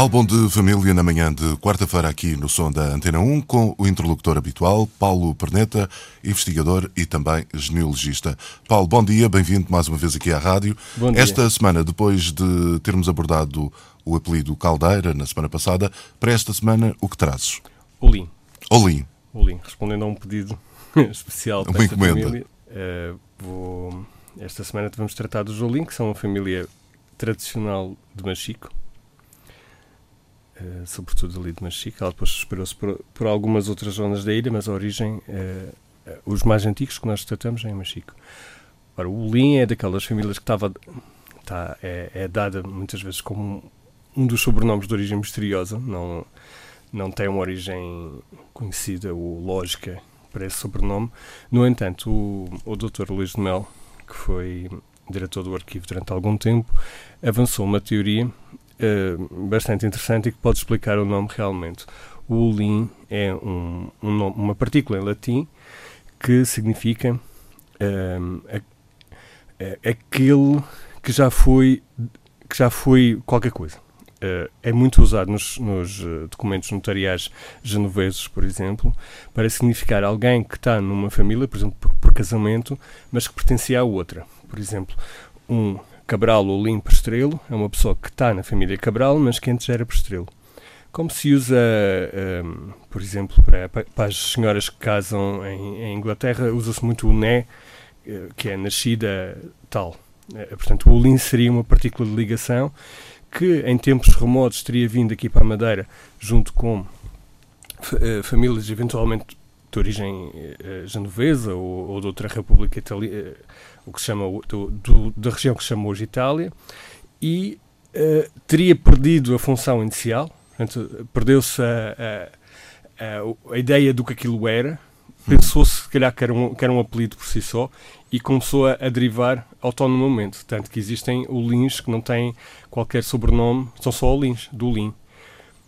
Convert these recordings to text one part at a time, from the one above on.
Álbum de família na manhã de quarta-feira aqui no som da Antena 1 com o interlocutor habitual, Paulo Perneta, investigador e também genealogista. Paulo, bom dia, bem-vindo mais uma vez aqui à rádio. Bom dia. Esta semana, depois de termos abordado o apelido Caldeira na semana passada, para esta semana o que trazes? Olim. Olim. Olim, respondendo a um pedido especial para Uma esta encomenda. família. eh, vou, esta semana vamos tratar dos Olim, que são uma família tradicional de Machico. Eh, sobretudo ali de Machico. Ela depois espalhou-se por, por algumas outras zonas da ilha, mas a origem, eh, os mais antigos que nós tratamos é em Machico. Ora, o Olim é daquelas famílias que estava, tá, é, é dada muitas vezes como um dos sobrenomes de origem misteriosa, não, não tem uma origem conhecida ou lógica para esse sobrenome. No entanto, o, o Dr. Luís de Mel, que foi diretor do arquivo durante algum tempo, avançou uma teoria eh, bastante interessante e que pode explicar o nome realmente. O Ulin é um, um nome- uma partícula em latim que significa ehm, a- a- aquele que já foi que já foi qualquer coisa. Eh, é muito usado nos, nos, eh, documentos notariais genoveses, por exemplo, para significar alguém que está numa família, por exemplo, por, por casamento, mas que pertencia a outra. Por exemplo, um Cabral ou Lim Prestrelo é uma pessoa que está na família Cabral, mas que antes era Prestrelo. Como se usa, ehm, por exemplo, para, para as senhoras que casam em, em Inglaterra, usa-se muito o né, eh, que é nascida tal. Eh, portanto, o Lim seria uma partícula de ligação que em tempos remotos teria vindo aqui para a Madeira junto com eh, famílias eventualmente de origem eh, genovesa ou, ou de outra república italiana, o que se chama do, do- da região que se chama hoje Itália, e eh, teria perdido a função inicial, portanto, perdeu-se a, a- a- a ideia do que aquilo era, pensou-se se calhar que era, um, que era um apelido por si só e começou a, a derivar autonomamente. Tanto que existem Olins que não têm qualquer sobrenome, são só Olins, do Lin.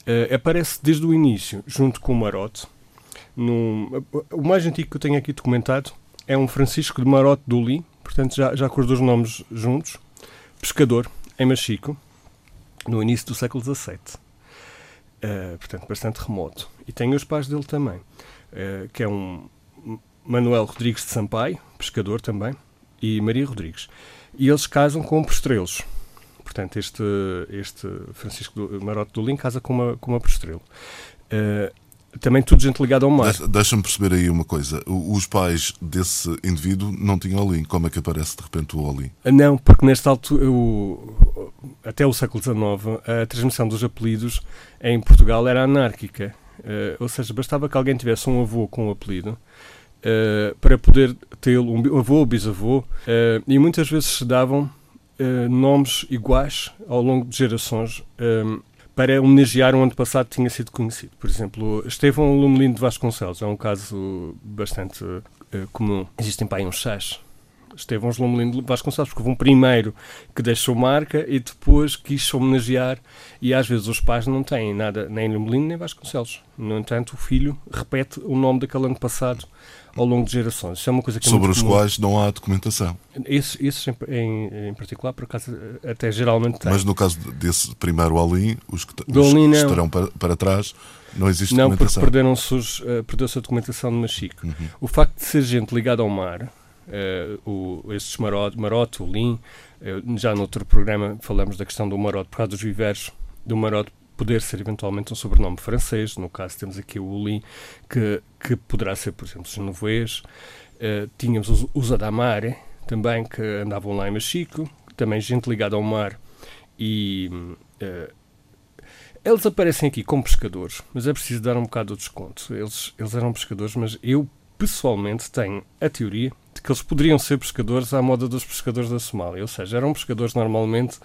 Eh, aparece desde o início, junto com o Marote. Num- o mais antigo que eu tenho aqui documentado é um Francisco de Marote do Lin, portanto já, já com os dois nomes juntos, pescador em Machico, no início do século XVII. Eh, portanto, bastante remoto. E tem os pais dele também, eh, que é um Manuel Rodrigues de Sampaio, pescador também, e Maria Rodrigues. E eles casam com Postrelos. Portanto, este, este Francisco do, Marote do Lim casa com uma, com uma Postrelo. Eh, também tudo gente ligada ao mar. Deixa- Deixa-me perceber aí uma coisa. Os pais desse indivíduo não tinham Olim. Como é que aparece de repente o Olim? Não, porque nesta altura, o- até o século XIX, a transmissão dos apelidos em Portugal era anárquica. Eh, ou seja, bastava que alguém tivesse um avô com um apelido eh, para poder tê-lo, um avô ou bisavô, eh, e muitas vezes se davam nomes iguais ao longo de gerações para homenagear um antepassado que tinha sido conhecido. Por exemplo, Estevão Lumelino de Vasconcelos é um caso bastante eh, comum. Existem para aí uns chás Estevão Lomelino de Vasconcelos, porque houve um primeiro que deixou marca e depois quis homenagear, e às vezes os pais não têm nada, nem Lomelino nem Vasconcelos. No entanto, o filho repete o nome daquele ano passado ao longo de gerações. Isso é uma coisa que é Sobre os comum. quais não há documentação. Esses, esses em, em- em particular, por acaso, até geralmente têm. Mas no caso desse primeiro Olim, os que, os que não. estarão para, para trás, não existe Não, porque documentação. perderam-se os, eh, perdeu-se a documentação de Machico. Uhum. O facto de ser gente ligada ao mar, o, estes marote, marote, o Lim, eh, já noutro programa falamos da questão do marote por causa dos vivers, do marote poder ser eventualmente um sobrenome francês, no caso temos aqui o Lim, que, que poderá ser, por exemplo, genovês. Eh, tínhamos os, os Adamare, também, que andavam lá em Machico, também gente ligada ao mar e... eh, eles aparecem aqui como pescadores, mas é preciso dar um bocado de desconto. Eles, eles eram pescadores, mas eu pessoalmente tenho a teoria que eles poderiam ser pescadores à moda dos pescadores da Somália. Ou seja, eram pescadores normalmente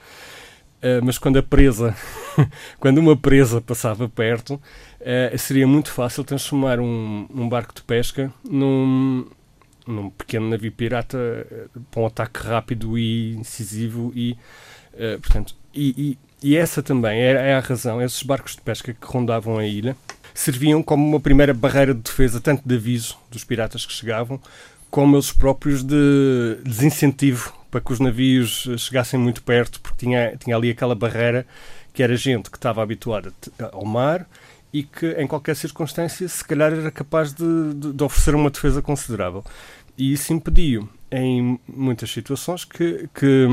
Uh, mas quando a presa, quando uma presa passava perto, uh, seria muito fácil transformar um, um barco de pesca num, num pequeno navio pirata para um ataque rápido e incisivo e, portanto, e, e, e, essa também é, é, a razão, esses barcos de pesca que rondavam a ilha serviam como uma primeira barreira de defesa, tanto de aviso dos piratas que chegavam, como eles próprios de desincentivo para que os navios chegassem muito perto, porque tinha, tinha ali aquela barreira que era gente que estava habituada ao mar e que, em qualquer circunstância, se calhar era capaz de, de, de oferecer uma defesa considerável. E isso impediu, em muitas situações, que, que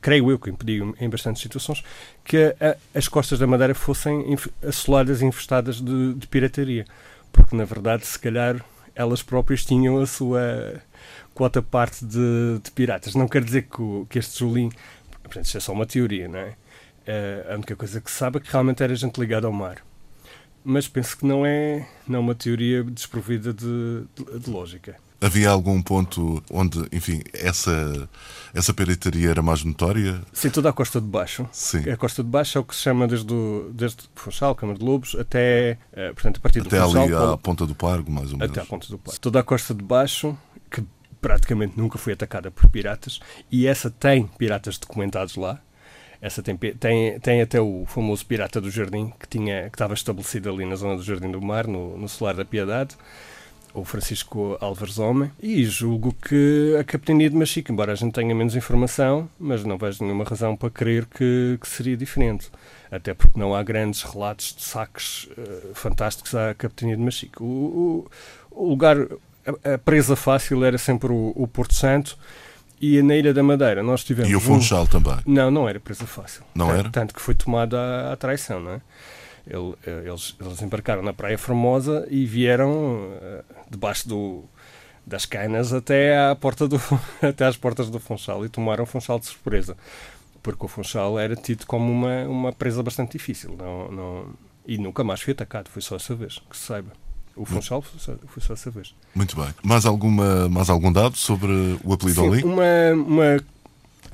creio eu que impediu, em bastantes situações, que a, as costas da Madeira fossem assoladas e infestadas de, de pirataria. Porque, na verdade, se calhar elas próprias tinham a sua quota parte de, de piratas. Não quer dizer que, o, que este Julim. Portanto, isto é só uma teoria, não é? Uh, a única coisa que se sabe é que realmente era gente ligada ao mar. Mas penso que não é, não é uma teoria desprovida de, de, de lógica. Havia algum ponto onde, enfim, essa, essa pirataria era mais notória? Sim, toda a costa de baixo. Sim. A costa de baixo é o que se chama desde, o, desde Funchal, Câmara de Lobos, até, uh, portanto, a partir até do. Até ali à ponta do Pargo, mais ou menos. Até à ponta do Pargo. Toda a costa de baixo, que praticamente nunca foi atacada por piratas, e essa tem piratas documentados lá. Essa tem, tem, tem até o famoso Pirata do Jardim, que, tinha, que estava estabelecido ali na zona do Jardim do Mar, no, no Solar da Piedade o Francisco Álvares Homem, e julgo que a Capitania de Machico, embora a gente tenha menos informação, mas não vejo nenhuma razão para crer que, que seria diferente. Até porque não há grandes relatos de saques uh, fantásticos à Capitania de Machico. O, o, o lugar, a, a, presa fácil era sempre o, o, Porto Santo, e na Ilha da Madeira nós tivemos. E o Funchal um... também? Não, não era presa fácil. Não tanto, era? Tanto que foi tomada a, traição, não é? Eh, eles, eles embarcaram na Praia Formosa e vieram uh, debaixo do, das canas até, à porta do, até às portas do Funchal e tomaram o Funchal de surpresa. Porque o Funchal era tido como uma, uma presa bastante difícil. Não, não, e nunca mais foi atacado, foi só essa vez, que se saiba. O Funchal foi só, foi só essa vez. Muito bem. Mais, alguma, mais algum dado sobre o apelido Sim, ali? Uma, uma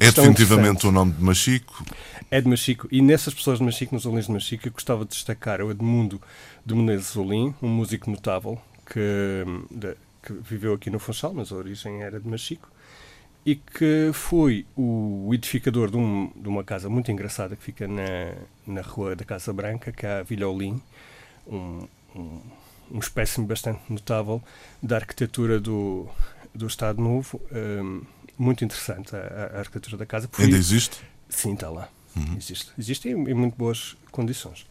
é definitivamente o nome de Machico? É de Machico. E nessas pessoas de Machico, nos Olins de Machico, eu gostava de destacar o Edmundo de Menezes Olim, um músico notável que, de, que viveu aqui no Funchal, mas a origem era de Machico, e que foi o edificador de, um, de uma casa muito engraçada que fica na, na rua da Casa Branca, que é a Vila Olim, um, um, um espécime bastante notável da arquitetura do, do Estado Novo. Um, muito interessante a, a arquitetura da casa. Ainda existe? Sim, está lá. Uhum. Existe. Existe em, em, muito boas condições.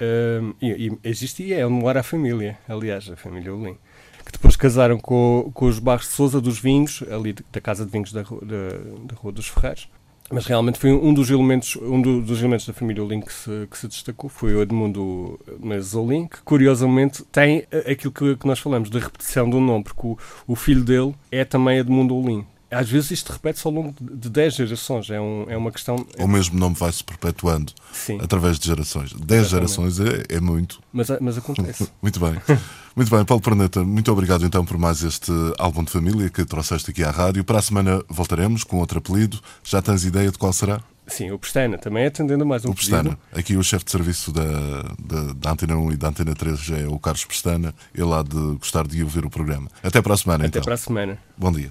Um, e, e, existe e é onde mora a família, aliás, a família Olim. Que depois casaram com, com os Barros de Souza dos Vinhos, ali da Casa de Vinhos da, da, da Rua dos Ferreiros. Mas realmente foi um dos elementos, um dos elementos da família Olim que se, que se destacou, foi o Edmundo Menezes Olim, que curiosamente tem aquilo que, que nós falamos, da repetição do nome, porque o, o filho dele é também Edmundo Olim, às vezes isto repete-se ao longo de 10 gerações. É, um, é uma questão. O mesmo nome vai se perpetuando Sim. através de gerações. 10 gerações é, é, muito. Mas, mas acontece. muito bem. Muito bem, Paulo Perneta, muito obrigado então por mais este álbum de família que trouxeste aqui à rádio. Para a semana voltaremos com outro apelido. Já tens ideia de qual será? Sim, o Pestana, também atendendo mais um O Pestana. Aqui o chefe de serviço da, da, da, Antena 1 e da Antena 3 já é o Carlos Pestana. Ele há de gostar de ouvir o programa. Até para a semana, Até então. Até para a semana. Bom dia.